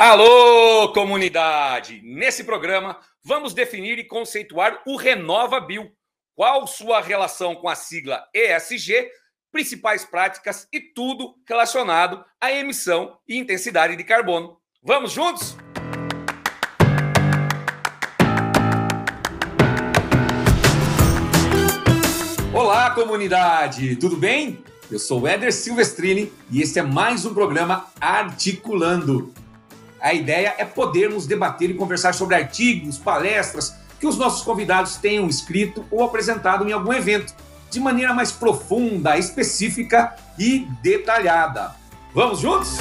Alô, comunidade! Nesse programa, vamos definir e conceituar o Renova Bill. Qual sua relação com a sigla ESG, principais práticas e tudo relacionado à emissão e intensidade de carbono. Vamos juntos? Olá, comunidade! Tudo bem? Eu sou Éder Silvestrini e este é mais um programa Articulando. A ideia é podermos debater e conversar sobre artigos, palestras que os nossos convidados tenham escrito ou apresentado em algum evento, de maneira mais profunda, específica e detalhada. Vamos juntos?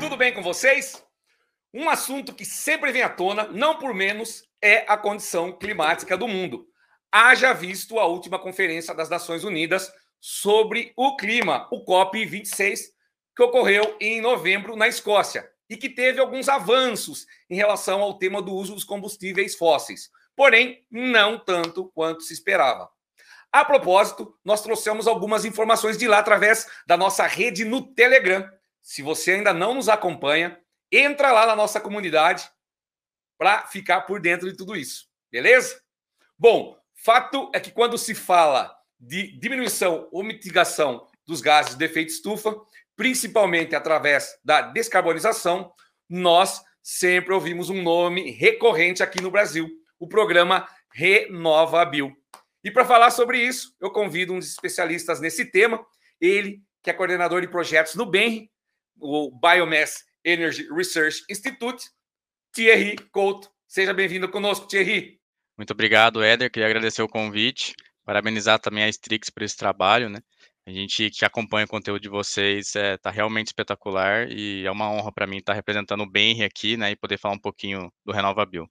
Tudo bem com vocês? Um assunto que sempre vem à tona, não por menos, é a condição climática do mundo. Haja visto a última conferência das Nações Unidas sobre o clima, o COP26, que ocorreu em novembro na Escócia e que teve alguns avanços em relação ao tema do uso dos combustíveis fósseis, porém não tanto quanto se esperava. A propósito, nós trouxemos algumas informações de lá através da nossa rede no Telegram. Se você ainda não nos acompanha, entra lá na nossa comunidade para ficar por dentro de tudo isso, beleza? Bom, fato é que quando se fala de diminuição ou mitigação dos gases de efeito estufa, principalmente através da descarbonização, nós sempre ouvimos um nome recorrente aqui no Brasil, o programa Renova Bio. E para falar sobre isso, eu convido um dos especialistas nesse tema, ele que é coordenador de projetos no BENRE, o Biomass Energy Research Institute, Thierry Couto. Seja bem-vindo conosco, Thierry. Muito obrigado, Éder. Queria agradecer o convite, parabenizar também a Strix por esse trabalho, né? A gente que acompanha o conteúdo de vocês está é, tá realmente espetacular e é uma honra para mim estar tá representando o Benri aqui, né, e poder falar um pouquinho do RenovaBio.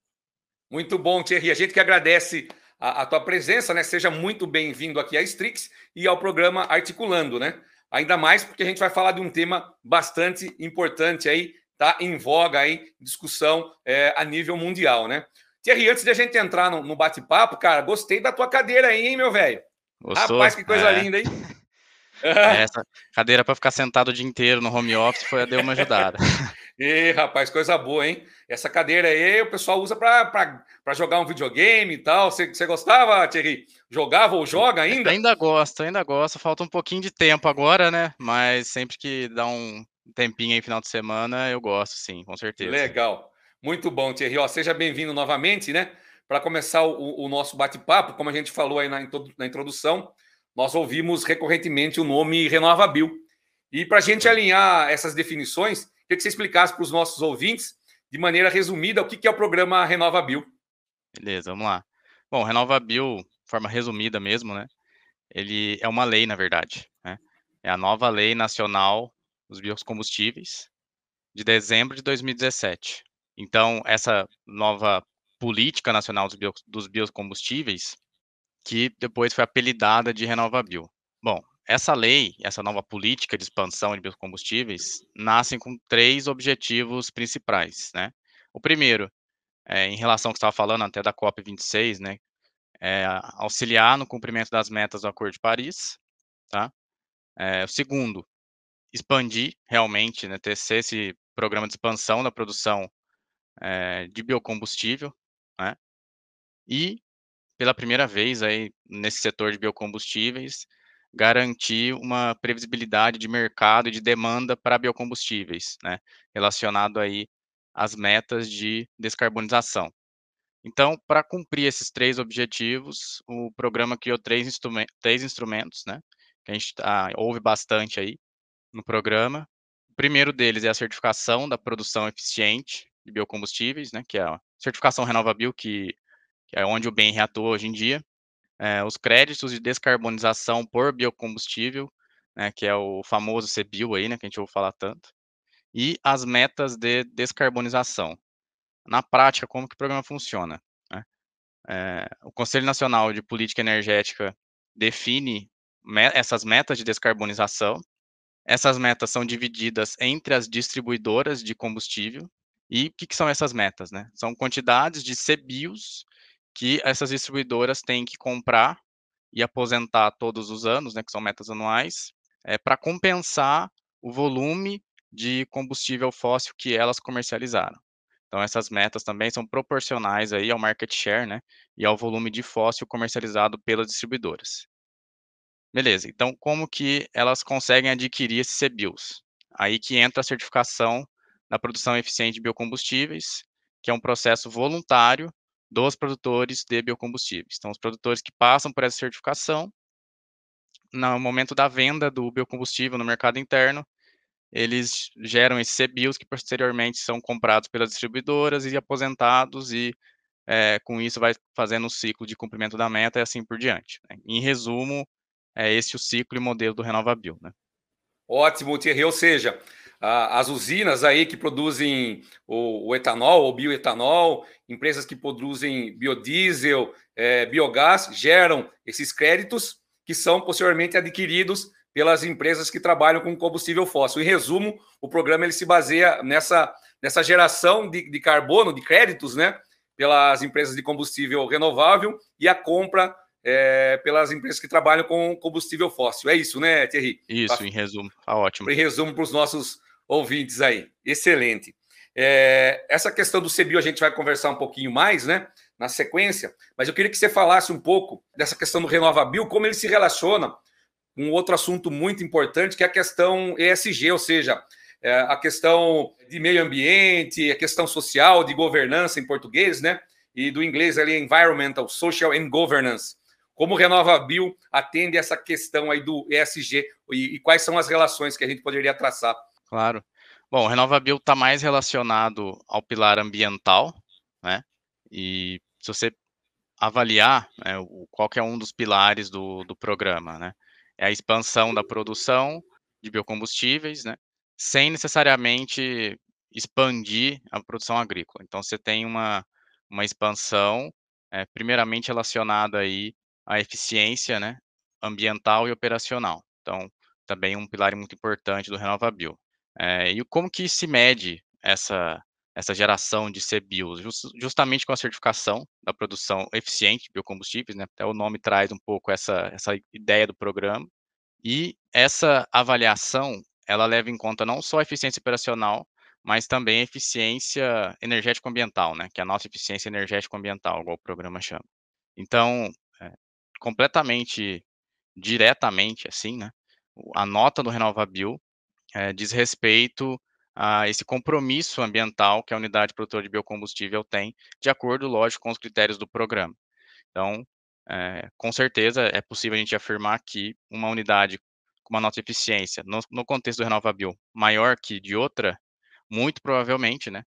Muito bom, Thierry. A gente que agradece a, a tua presença, né? Seja muito bem-vindo aqui à Strix e ao programa Articulando, né? Ainda mais porque a gente vai falar de um tema bastante importante aí, tá em voga aí, discussão é, a nível mundial, né? Thierry, antes de a gente entrar no, no bate-papo, cara, gostei da tua cadeira aí, hein, meu velho? Rapaz, que coisa é. linda, hein? Essa cadeira para ficar sentado o dia inteiro no home office foi deu uma ajudada. e rapaz, coisa boa, hein? Essa cadeira aí o pessoal usa para jogar um videogame e tal. Você, você gostava, Thierry? Jogava ou joga ainda? Ainda gosto, ainda gosto. Falta um pouquinho de tempo agora, né? Mas sempre que dá um tempinho aí final de semana, eu gosto, sim, com certeza. Legal. Muito bom, Thierry. Ó, seja bem-vindo novamente, né? Para começar o, o nosso bate-papo, como a gente falou aí na, na introdução, nós ouvimos recorrentemente o nome RenovaBio. E para a gente alinhar essas definições, queria que você explicasse para os nossos ouvintes, de maneira resumida, o que é o programa RenovaBio. Beleza, vamos lá. Bom, RenovaBio, de forma resumida mesmo, né? Ele é uma lei, na verdade. Né? É a nova Lei Nacional dos Biocombustíveis, de dezembro de 2017. Então, essa nova Política Nacional dos Biocombustíveis, que depois foi apelidada de RenovaBio. Bom, essa lei, essa nova política de expansão de biocombustíveis, nascem com três objetivos principais, né? O primeiro, é, em relação ao que estava falando até da COP26, né? É, auxiliar no cumprimento das metas do Acordo de Paris, tá? É, o segundo, expandir realmente, né, ter esse programa de expansão da produção é, de biocombustível, né? E pela primeira vez aí nesse setor de biocombustíveis, garantir uma previsibilidade de mercado e de demanda para biocombustíveis, né, relacionado aí às metas de descarbonização. Então, para cumprir esses três objetivos, o programa criou três, instrumentos, três instrumentos, né, que a gente tá, ouve bastante aí no programa. O primeiro deles é a certificação da produção eficiente de biocombustíveis, né, que é a certificação RenovaBio, que que é onde o bem atua hoje em dia, é, os créditos de descarbonização por biocombustível, né, que é o famoso CBIO aí, né, que a gente ouve falar tanto, e as metas de descarbonização. Na prática, como que o programa funciona? Né? É, o Conselho Nacional de Política Energética define me essas metas de descarbonização. Essas metas são divididas entre as distribuidoras de combustível. E o que, que são essas metas? Né? São quantidades de CBIOS que essas distribuidoras têm que comprar e aposentar todos os anos, né, que são metas anuais, é, para compensar o volume de combustível fóssil que elas comercializaram. Então essas metas também são proporcionais aí ao market share, né, e ao volume de fóssil comercializado pelas distribuidoras. Beleza, então como que elas conseguem adquirir esses CBIOS? Aí que entra a certificação da produção eficiente de biocombustíveis, que é um processo voluntário dos produtores de biocombustíveis. Então, os produtores que passam por essa certificação, no momento da venda do biocombustível no mercado interno, eles geram esses CBIOS que posteriormente são comprados pelas distribuidoras e aposentados e é, com isso vai fazendo o ciclo de cumprimento da meta e assim por diante. Né? Em resumo, é esse o ciclo e modelo do RenovaBio. Né? Ótimo, Thierry. Ou seja, as usinas aí que produzem o, o etanol ou bioetanol, empresas que produzem biodiesel, é, biogás, geram esses créditos que são posteriormente adquiridos pelas empresas que trabalham com combustível fóssil. Em resumo, o programa ele se baseia nessa, nessa geração de, de carbono, de créditos, né, pelas empresas de combustível renovável e a compra é, pelas empresas que trabalham com combustível fóssil. É isso, né, Thierry? Isso, em resumo. Tá ótimo. Em resumo para os nossos ouvintes aí. Excelente. É, essa questão do CBIO a gente vai conversar um pouquinho mais, né? Na sequência, mas eu queria que você falasse um pouco dessa questão do RenovaBio, como ele se relaciona um outro assunto muito importante, que é a questão ESG, ou seja, é a questão de meio ambiente, a questão social, de governança em português, né? E do inglês ali, Environmental, Social and Governance. Como o Renova Bio atende essa questão aí do ESG e, e, quais são as relações que a gente poderia traçar? Claro. Bom, o Renova Bio está mais relacionado ao pilar ambiental, né? E se você avaliar né, qual é um dos pilares do, do programa, né? é a expansão da produção de biocombustíveis, né, sem necessariamente expandir a produção agrícola. Então, você tem uma, uma expansão, é, primeiramente relacionada aí à eficiência né, ambiental e operacional. Então, também um pilar muito importante do RenovaBio. É, e como que se mede essa, essa geração de CBIOS? Just, justamente com a certificação da produção eficiente de biocombustíveis, né? até o nome traz um pouco essa, essa ideia do programa, e essa avaliação, ela leva em conta não só a eficiência operacional, mas também a eficiência energético-ambiental, né, que é a nossa eficiência energético-ambiental, igual o programa chama. Então, é, completamente, diretamente, assim, né, a nota do RenovaBio é, diz respeito a esse compromisso ambiental que a unidade produtora de biocombustível tem, de acordo, lógico, com os critérios do programa. Então, é, com certeza é possível a gente afirmar que uma unidade com uma nota de eficiência, no, no contexto do RenovaBio, maior que de outra, muito provavelmente, né,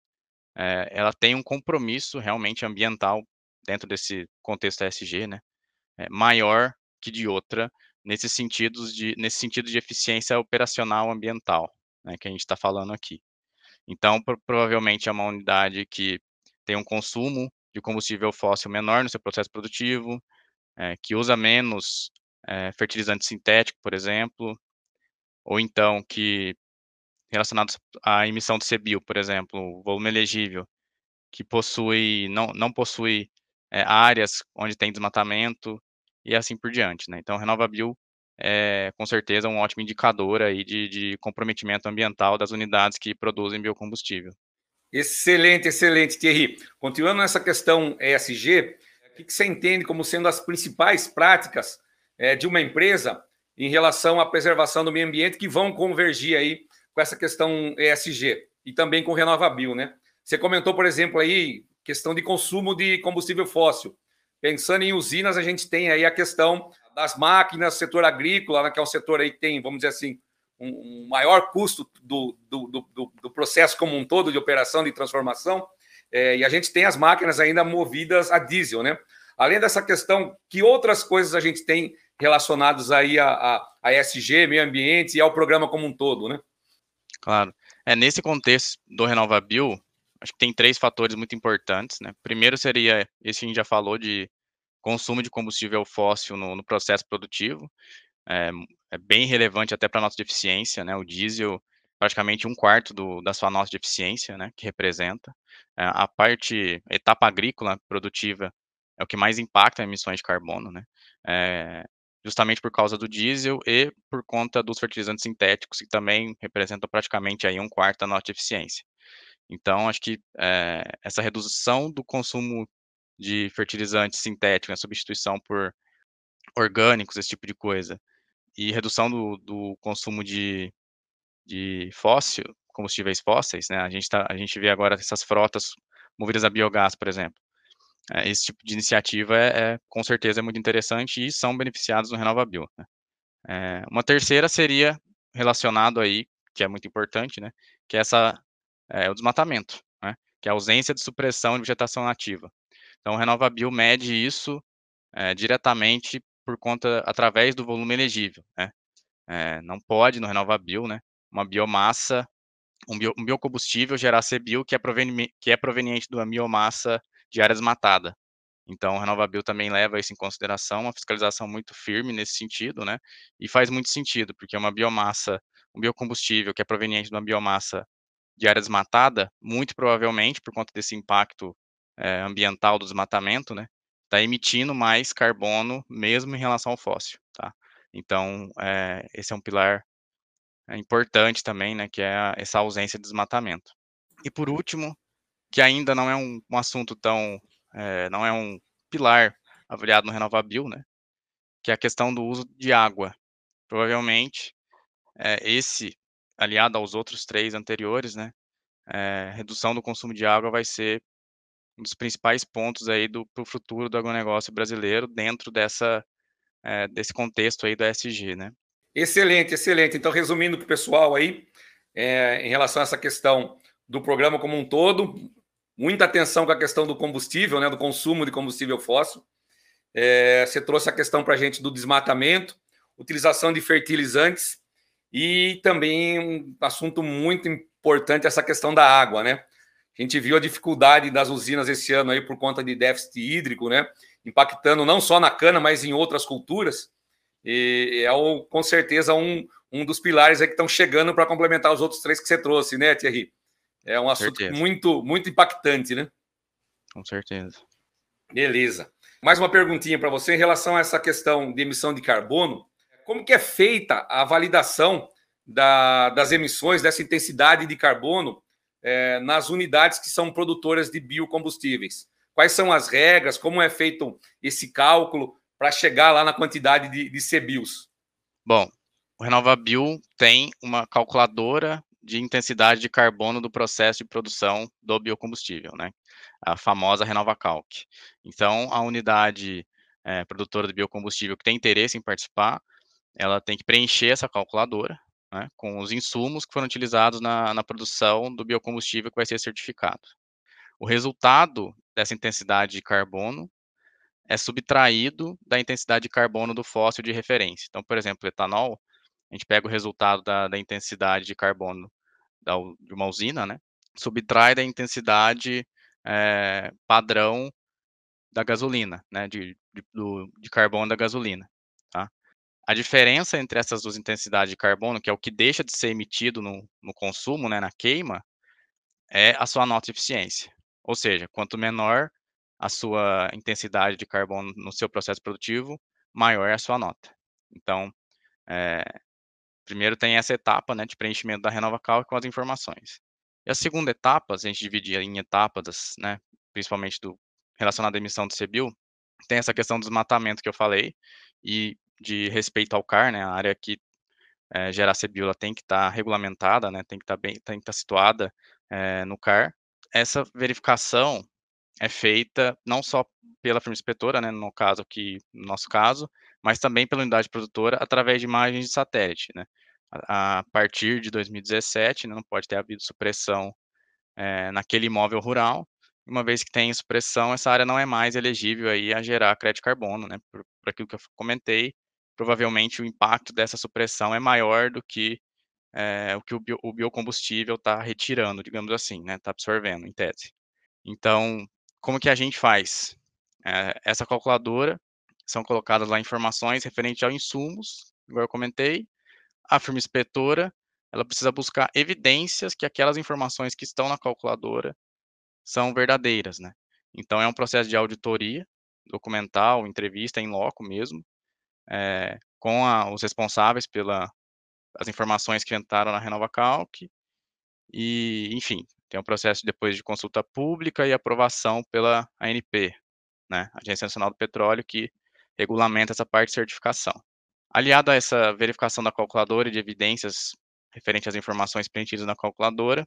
é, ela tem um compromisso realmente ambiental dentro desse contexto ESG, né, é, maior que de outra, nesses sentidos de, nesse sentido de eficiência operacional ambiental, né, que a gente está falando aqui. Então, pro, provavelmente é uma unidade que tem um consumo de combustível fóssil menor no seu processo produtivo, é, que usa menos é, fertilizante sintético, por exemplo, ou então que relacionados à emissão de CBIO, por exemplo, volume elegível, que possui não, não possui é, áreas onde tem desmatamento e assim por diante, né? Então, RenovaBio é com certeza um ótimo indicador aí de, de comprometimento ambiental das unidades que produzem biocombustível. Excelente, excelente, Thierry. Continuando nessa questão ESG, o que você entende como sendo as principais práticas é, de uma empresa em relação à preservação do meio ambiente que vão convergir aí com essa questão ESG e também com renovabil, né? Você comentou, por exemplo, aí questão de consumo de combustível fóssil. Pensando em usinas, a gente tem aí a questão das máquinas, setor agrícola, né, que é um setor aí que tem, vamos dizer assim, um, maior custo do, do, do, do, processo como um todo de operação de transformação. É, e a gente tem as máquinas ainda movidas a diesel, né? Além dessa questão, que outras coisas a gente tem relacionadas aí a, a, a ESG, meio ambiente e ao programa como um todo, né? Claro. É, nesse contexto do RenovaBio, acho que tem três fatores muito importantes, né? Primeiro seria, esse a gente já falou, de consumo de combustível fóssil no, no processo produtivo. É, é, bem relevante até para a nossa deficiência, né? O diesel, praticamente um quarto do, da sua de eficiência, né? Que representa. É, a parte, etapa agrícola produtiva é o que mais impacta emissões de carbono, né? É, justamente por causa do diesel e por conta dos fertilizantes sintéticos, que também representam praticamente aí um quarto da nossa eficiência. Então, acho que é, essa redução do consumo de fertilizantes sintéticos, né, substituição por orgânicos, esse tipo de coisa, e redução do, do consumo de, de fóssil, combustíveis fósseis, né? A gente, tá, a gente vê agora essas frotas movidas a biogás, por exemplo. É, esse tipo de iniciativa é, é, com certeza é muito interessante e são beneficiados no RenovaBio. Né? É, uma terceira seria relacionado aí, que é muito importante, né? Que é essa é, o desmatamento, né? Que é a ausência de supressão de vegetação nativa. Então, o RenovaBio mede isso é, diretamente por conta através do volume elegível, né? É, não pode no RenovaBio, né? Uma biomassa, um, bio, um biocombustível gerar CBio que é, proveniente, que é proveniente da biomassa de área desmatada. Então, o RenovaBio também leva isso em consideração, uma fiscalização muito firme nesse sentido, né? E faz muito sentido, porque uma biomassa, um biocombustível que é proveniente de uma biomassa de área desmatada, muito provavelmente, por conta desse impacto é, ambiental do desmatamento, né? Está emitindo mais carbono, mesmo em relação ao fóssil, tá? Então, é, esse é um pilar importante também, né? Que é essa ausência de desmatamento. E por último, que ainda não é um, um assunto tão, é, não é um pilar avaliado no RenovaBio, né? Que é a questão do uso de água. Provavelmente, é, esse, aliado aos outros três anteriores, né? Redução do consumo de água vai ser um dos principais pontos aí do pro futuro do agronegócio brasileiro dentro dessa é, desse contexto aí do ESG, né? Excelente, excelente. Então, resumindo para o pessoal aí, é, em relação a essa questão do programa como um todo, muita atenção com a questão do combustível, né, do consumo de combustível fóssil. É, você trouxe a questão para a gente do desmatamento, utilização de fertilizantes e também um assunto muito importante essa questão da água, né? A gente viu a dificuldade das usinas esse ano aí por conta de déficit hídrico, né? Impactando não só na cana, mas em outras culturas. E é com certeza um, um dos pilares aí que estão chegando para complementar os outros três que você trouxe, né, Thierry? É um assunto muito, muito impactante, né? Com certeza. Beleza. Mais uma perguntinha para você em relação a essa questão de emissão de carbono. Como que é feita a validação da, das emissões, dessa intensidade de carbono é, nas unidades que são produtoras de biocombustíveis? Quais são as regras? Como é feito esse cálculo para chegar lá na quantidade de, de CBIOS? Bom, o RenovaBio tem uma calculadora de intensidade de carbono do processo de produção do biocombustível, né? A famosa RenovaCalc. Então, a unidade é, produtora de biocombustível que tem interesse em participar, ela tem que preencher essa calculadora né, com os insumos que foram utilizados na, na produção do biocombustível que vai ser certificado. O resultado dessa intensidade de carbono é subtraído da intensidade de carbono do fóssil de referência. Então, por exemplo, etanol, a gente pega o resultado da, da intensidade de carbono da, de uma usina, né? Subtrai da intensidade é, padrão da gasolina, né? De, de, do, de carbono da gasolina? A diferença entre essas duas intensidades de carbono, que é o que deixa de ser emitido no, no consumo, né, na queima, é a sua nota de eficiência. Ou seja, quanto menor a sua intensidade de carbono no seu processo produtivo, maior é a sua nota. Então, é, primeiro tem essa etapa né, de preenchimento da RenovaCal com as informações. E a segunda etapa, se a gente dividir em etapas, né, principalmente do relacionado à emissão do CBIL, tem essa questão do desmatamento que eu falei, e de respeito ao CAR, né, a área que é, gera CBIL ela tem que estar tá regulamentada, né, tem que tá que estar tá situada é, no CAR. Essa verificação é feita não só pela firma inspetora, né, no caso aqui, no nosso caso, mas também pela unidade produtora através de imagens de satélite, né. A, a partir de 2017, né, não pode ter havido supressão é, naquele imóvel rural, uma vez que tem supressão, essa área não é mais elegível aí a gerar crédito carbono, né, por, por aquilo que eu comentei, provavelmente o impacto dessa supressão é maior do que é, o que o, bio, o biocombustível está retirando, digamos assim, né, está absorvendo, em tese. Então, como que a gente faz? É, essa calculadora, são colocadas lá informações referentes a insumos, igual eu comentei, a firma inspetora, ela precisa buscar evidências que aquelas informações que estão na calculadora são verdadeiras, né? Então, é um processo de auditoria, documental, entrevista em loco mesmo, é, com a, os responsáveis pelas informações que entraram na Renova Calc, e, enfim, tem um processo depois de consulta pública e aprovação pela ANP, né, Agência Nacional do Petróleo, que regulamenta essa parte de certificação. Aliado a essa verificação da calculadora e de evidências referente às informações preenchidas na calculadora,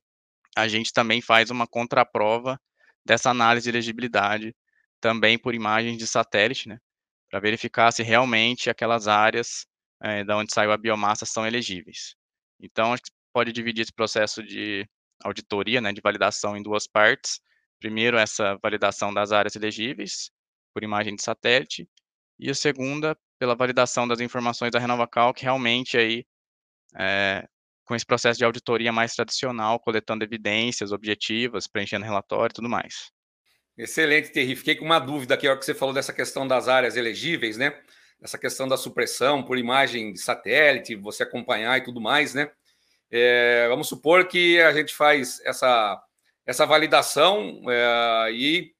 a gente também faz uma contraprova dessa análise de elegibilidade, também por imagens de satélite, né, para verificar se realmente aquelas áreas é, da onde saiu a biomassa são elegíveis. Então, a gente pode dividir esse processo de auditoria, né, de validação em duas partes. Primeiro, essa validação das áreas elegíveis por imagem de satélite, e a segunda, pela validação das informações da RenovaCal, que realmente aí, é, com esse processo de auditoria mais tradicional, coletando evidências objetivas, preenchendo relatório e tudo mais. Excelente, Terry. Fiquei com uma dúvida aqui, a hora que você falou dessa questão das áreas elegíveis, né? Essa questão da supressão por imagem de satélite, você acompanhar e tudo mais, né? É, vamos supor que a gente faz essa, essa validação é, e,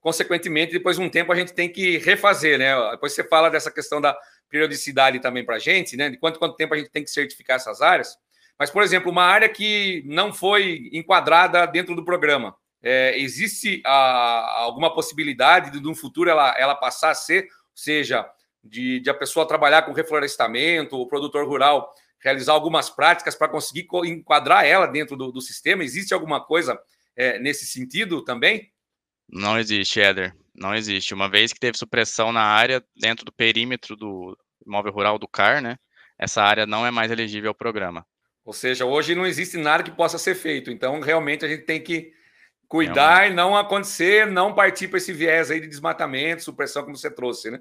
consequentemente, depois de um tempo a gente tem que refazer, né? Depois você fala dessa questão da periodicidade também para a gente, né? De quanto, quanto tempo a gente tem que certificar essas áreas. Mas, por exemplo, uma área que não foi enquadrada dentro do programa, é, existe a, alguma possibilidade de, no futuro, ela, ela passar a ser, seja, de, de a pessoa trabalhar com reflorestamento, o produtor rural realizar algumas práticas para conseguir enquadrar ela dentro do, do sistema? Existe alguma coisa é, nesse sentido também? Não existe, Éder. Não existe. Uma vez que teve supressão na área, dentro do perímetro do imóvel rural do CAR, né? Essa área não é mais elegível ao programa. Ou seja, hoje não existe nada que possa ser feito. Então, realmente, a gente tem que cuidar realmente. e não acontecer, não partir para esse viés aí de desmatamento, supressão, como você trouxe, né?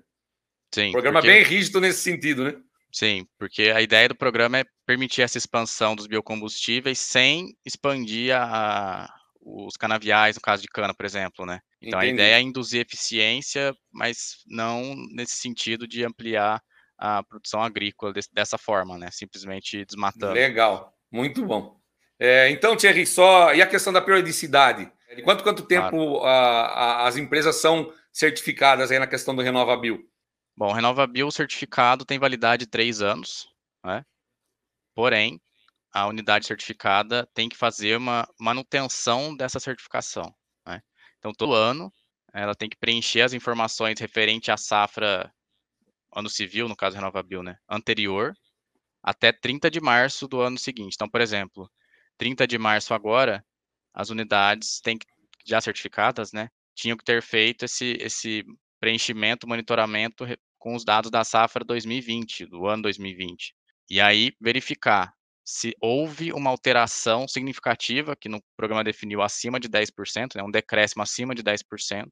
Sim. Programa porque... bem rígido nesse sentido, né? Sim, porque a ideia do programa é permitir essa expansão dos biocombustíveis sem expandir a, os canaviais, no caso de cana, por exemplo, né? Então Entendi. a ideia é induzir eficiência, mas não nesse sentido de ampliar a produção agrícola desse, dessa forma, né? Simplesmente desmatando. Legal, muito bom. É, então, Thierry, só e a questão da periodicidade? De quanto quanto tempo claro. a, a, as empresas são certificadas aí na questão do RenovaBio? Bom, o RenovaBio certificado tem validade de três anos, né? Porém, a unidade certificada tem que fazer uma manutenção dessa certificação. Né? Então, todo ano, ela tem que preencher as informações referente à safra ano civil, no caso RenovaBio, né? Anterior, até 30 de março do ano seguinte. Então, por exemplo, 30 de março agora, as unidades têm já certificadas, né? Tinham que ter feito esse, esse preenchimento, monitoramento com os dados da safra 2020, do ano 2020. E aí verificar se houve uma alteração significativa, que no programa definiu acima de 10%, né, um decréscimo acima de 10%,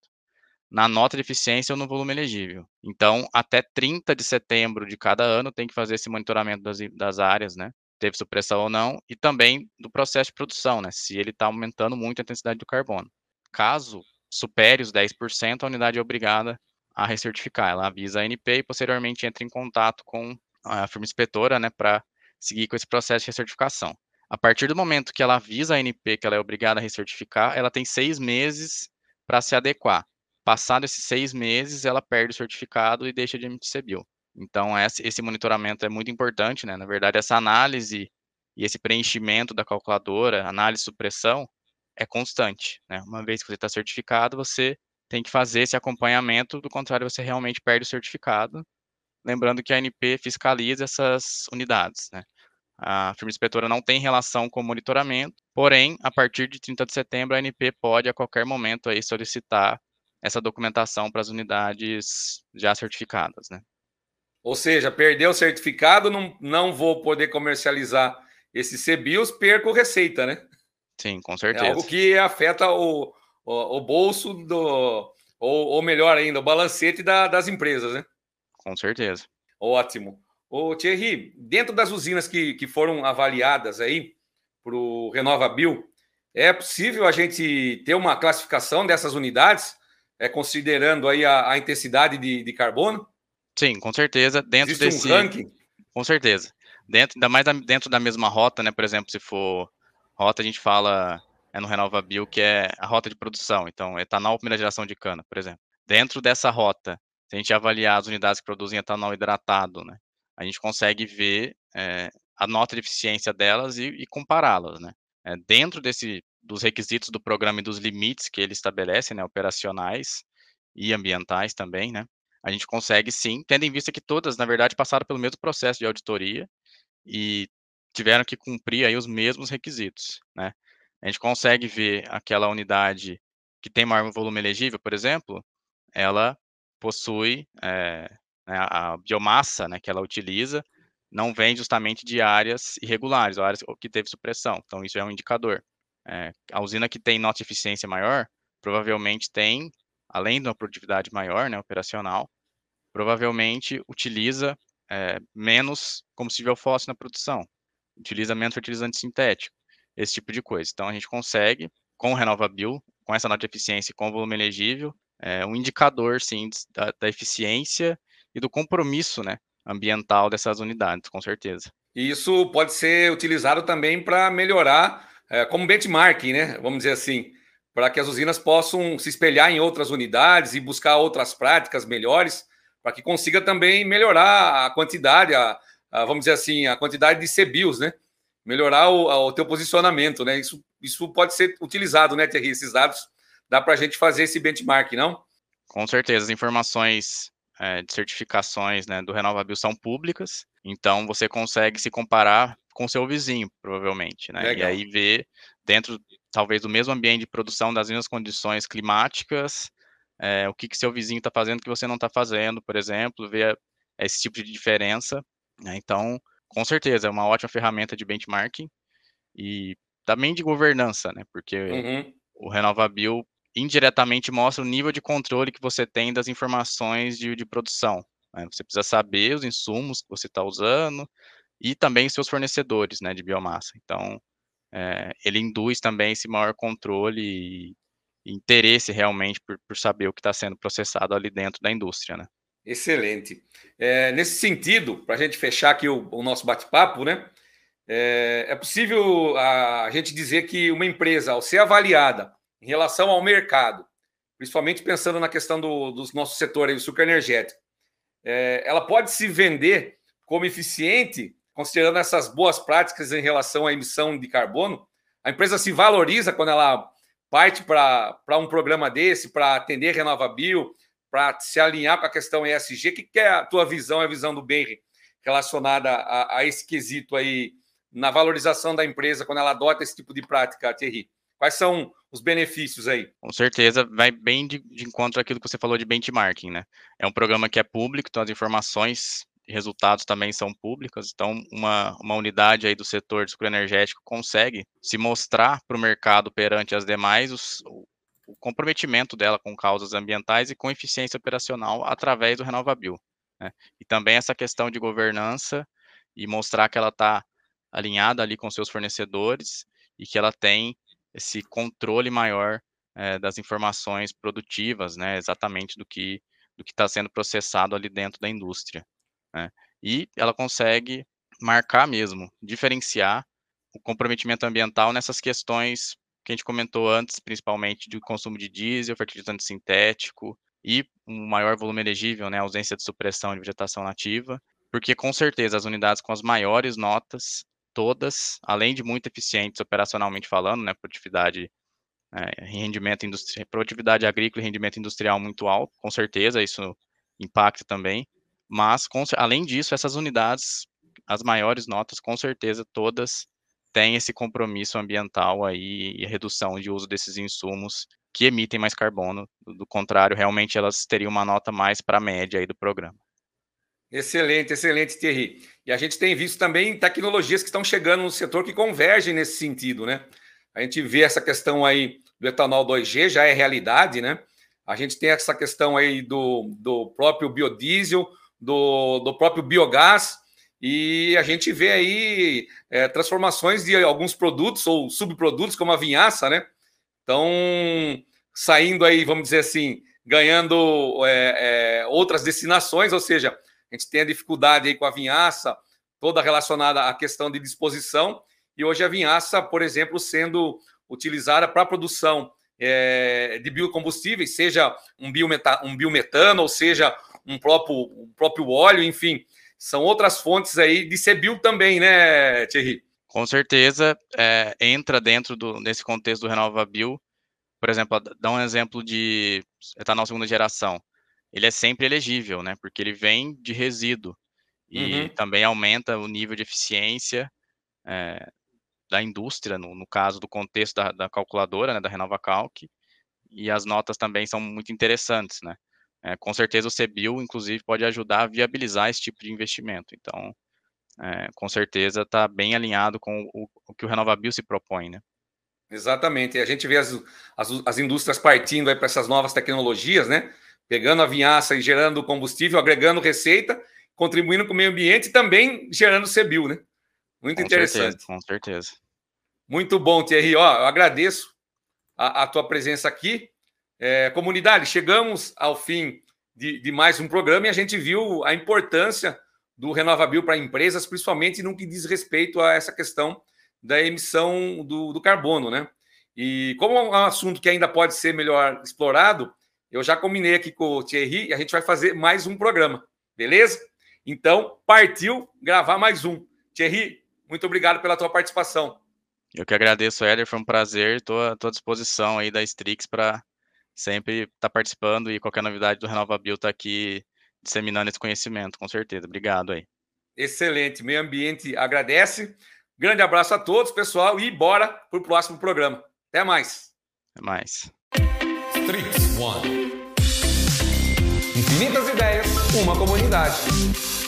na nota de eficiência ou no volume elegível. Então, até 30 de setembro de cada ano tem que fazer esse monitoramento das, das áreas, né? Teve supressão ou não, e também do processo de produção, né? Se ele está aumentando muito a intensidade do carbono. Caso supere os 10%, a unidade é obrigada a recertificar. Ela avisa a ANP e posteriormente entra em contato com a firma inspetora, né, para seguir com esse processo de recertificação. A partir do momento que ela avisa a ANP que ela é obrigada a recertificar, ela tem seis meses para se adequar. Passado esses seis meses, ela perde o certificado e deixa de emitir CBIL. Então, esse monitoramento é muito importante, né? Na verdade, essa análise e esse preenchimento da calculadora, análise e supressão, é constante. Né? Uma vez que você está certificado, você tem que fazer esse acompanhamento, do contrário, você realmente perde o certificado. Lembrando que a ANP fiscaliza essas unidades. Né? A firma inspetora não tem relação com o monitoramento, porém, a partir de 30 de setembro, a ANP pode, a qualquer momento, aí, solicitar essa documentação para as unidades já certificadas. Né? Ou seja, perdeu o certificado, não, não vou poder comercializar esses CBIOS, perco receita, né? Sim, com certeza. É algo que afeta o, o, o bolso do. Ou, ou, melhor ainda, o balancete da, das empresas, né? Com certeza. Ótimo. Ô, Thierry, dentro das usinas que, que foram avaliadas aí para o RenovaBio, é possível a gente ter uma classificação dessas unidades, é, considerando aí a, a intensidade de, de, carbono? Sim, com certeza. Dentro Existe desse. Um ranking? Com certeza. Dentro, ainda mais dentro da mesma rota, né? Por exemplo, se for rota, a gente fala é no RenovaBio, que é a rota de produção. Então, etanol, primeira geração de cana, por exemplo. Dentro dessa rota, se a gente avaliar as unidades que produzem etanol hidratado, né, a gente consegue ver é, a nota de eficiência delas e, e compará-las, né. É, dentro desse dos requisitos do programa e dos limites que ele estabelece, né, operacionais e ambientais também, né, a gente consegue sim, tendo em vista que todas, na verdade, passaram pelo mesmo processo de auditoria e tiveram que cumprir aí os mesmos requisitos, né. A gente consegue ver aquela unidade que tem maior volume elegível, por exemplo, ela possui é, a biomassa né, que ela utiliza, não vem justamente de áreas irregulares, ou áreas que teve supressão. Então, isso é um indicador. É, a usina que tem nota de eficiência maior, provavelmente tem, além de uma produtividade maior, né, operacional, provavelmente utiliza é, menos combustível fóssil na produção, utiliza menos fertilizante sintético, esse tipo de coisa. Então, a gente consegue, com o RenovaBio, com essa nota de eficiência e com o volume elegível, é, um indicador, sim, da, da eficiência e do compromisso, né, ambiental dessas unidades, com certeza. E isso pode ser utilizado também para melhorar, é, como benchmarking, né? Vamos dizer assim, para que as usinas possam se espelhar em outras unidades e buscar outras práticas melhores, para que consiga também melhorar a quantidade, a, a, vamos dizer assim, a quantidade de CBIOS, né? Melhorar o, o teu posicionamento, né? Isso, isso pode ser utilizado, né, Thierry? Esses dados dá para a gente fazer esse benchmark, não? Com certeza, as informações é, de certificações né, do RenovaBio são públicas, então você consegue se comparar com seu vizinho, provavelmente, né? Legal. E aí ver dentro, talvez, do mesmo ambiente de produção, das mesmas condições climáticas, é, o que, que seu vizinho está fazendo que você não está fazendo, por exemplo, ver esse tipo de diferença. Né? Então, com certeza, é uma ótima ferramenta de benchmarking e também de governança, né? Porque uhum. o RenovaBio indiretamente mostra o nível de controle que você tem das informações de, de produção. Né? Você precisa saber os insumos que você está usando e também seus fornecedores né, de biomassa. Então, é, ele induz também esse maior controle e, interesse realmente por, por saber o que está sendo processado ali dentro da indústria. Né? Excelente. É, nesse sentido, para a gente fechar aqui o, o nosso bate-papo, né? É, é, possível a, a gente dizer que uma empresa, ao ser avaliada em relação ao mercado, principalmente pensando na questão do, do nosso setor aí, do sucro energético, é, ela pode se vender como eficiente, considerando essas boas práticas em relação à emissão de carbono. A empresa se valoriza quando ela parte para um programa desse, para atender RenovaBio, para se alinhar com a questão ESG. O que, que é a tua visão, a visão do bem relacionada a, a esse quesito aí, na valorização da empresa, quando ela adota esse tipo de prática, Thierry? Quais são os benefícios aí? Com certeza, vai bem de, de encontro àquilo que você falou de benchmarking, né? É um programa que é público, então as informações resultados também são públicas, então uma, uma unidade aí do setor de energético consegue se mostrar para o mercado perante as demais os, o, comprometimento dela com causas ambientais e com eficiência operacional através do RenovaBio. Né? E também essa questão de governança e mostrar que ela está alinhada ali com seus fornecedores e que ela tem esse controle maior é, das informações produtivas, né, exatamente do que do que está sendo processado ali dentro da indústria. Né? E ela consegue marcar mesmo, diferenciar o comprometimento ambiental nessas questões que a gente comentou antes, principalmente de consumo de diesel, fertilizante sintético e um maior volume elegível, né, ausência de supressão de vegetação nativa, porque com certeza as unidades com as maiores notas todas, além de muito eficientes operacionalmente falando, né, produtividade é, rendimento industrial, produtividade agrícola e rendimento industrial muito alto, com certeza isso impacta também, mas com, além disso, essas unidades, as maiores notas, com certeza todas têm esse compromisso ambiental aí e redução de uso desses insumos que emitem mais carbono, do contrário, realmente elas teriam uma nota mais para a média aí do programa. Excelente, excelente, Thierry. E a gente tem visto também tecnologias que estão chegando no setor que convergem nesse sentido, né? A gente vê essa questão aí do etanol 2G, já é realidade, né? A gente tem essa questão aí do, do próprio biodiesel, do, do próprio biogás, e a gente vê aí é, transformações de alguns produtos ou subprodutos, como a vinhaça, né? Estão saindo aí, vamos dizer assim, ganhando é, é, outras destinações, ou seja, a gente tem a dificuldade aí com a vinhaça, toda relacionada à questão de disposição, e hoje a vinhaça, por exemplo, sendo utilizada para a produção é, de biocombustíveis, seja um, biometa, um biometano, ou seja, um próprio, um próprio óleo, enfim, são outras fontes aí de CBIL também, né, Thierry? Com certeza, é, entra dentro do, nesse contexto do RenovaBio. Por exemplo, dá um exemplo de etanol segunda geração. Ele é sempre elegível, né? Porque ele vem de resíduo e uhum. também aumenta o nível de eficiência é, da indústria, no, no, caso do contexto da, da calculadora, né, da Renova Calc, e as notas também são muito interessantes, né? É, com certeza o CBIL, inclusive, pode ajudar a viabilizar esse tipo de investimento. Então, é, com certeza está bem alinhado com o, o, que o RenovaBio se propõe, né? Exatamente. E a gente vê as, as, as indústrias partindo para essas novas tecnologias, né? Pegando a vinhaça e gerando combustível, agregando receita, contribuindo com o meio ambiente e também gerando CBIL, né? Muito com interessante. Certeza, com certeza. Muito bom, Thierry. Ó, eu agradeço a, a tua presença aqui. É, comunidade, chegamos ao fim de, de, mais um programa e a gente viu a importância do RenovaBio para empresas, principalmente no que diz respeito a essa questão da emissão do, do carbono, né? E como é um assunto que ainda pode ser melhor explorado, eu já combinei aqui com o Thierry e a gente vai fazer mais um programa, beleza? Então, partiu gravar mais um. Thierry, muito obrigado pela tua participação. Eu que agradeço, Éder, foi um prazer, estou à tua disposição aí da Strix para sempre estar tá participando e qualquer novidade do RenovaBio está aqui disseminando esse conhecimento, com certeza. Obrigado aí. Excelente, meio ambiente agradece. Grande abraço a todos, pessoal, e bora para o próximo programa. Até mais. Até mais. Strix One. Infinitas ideias, uma comunidade.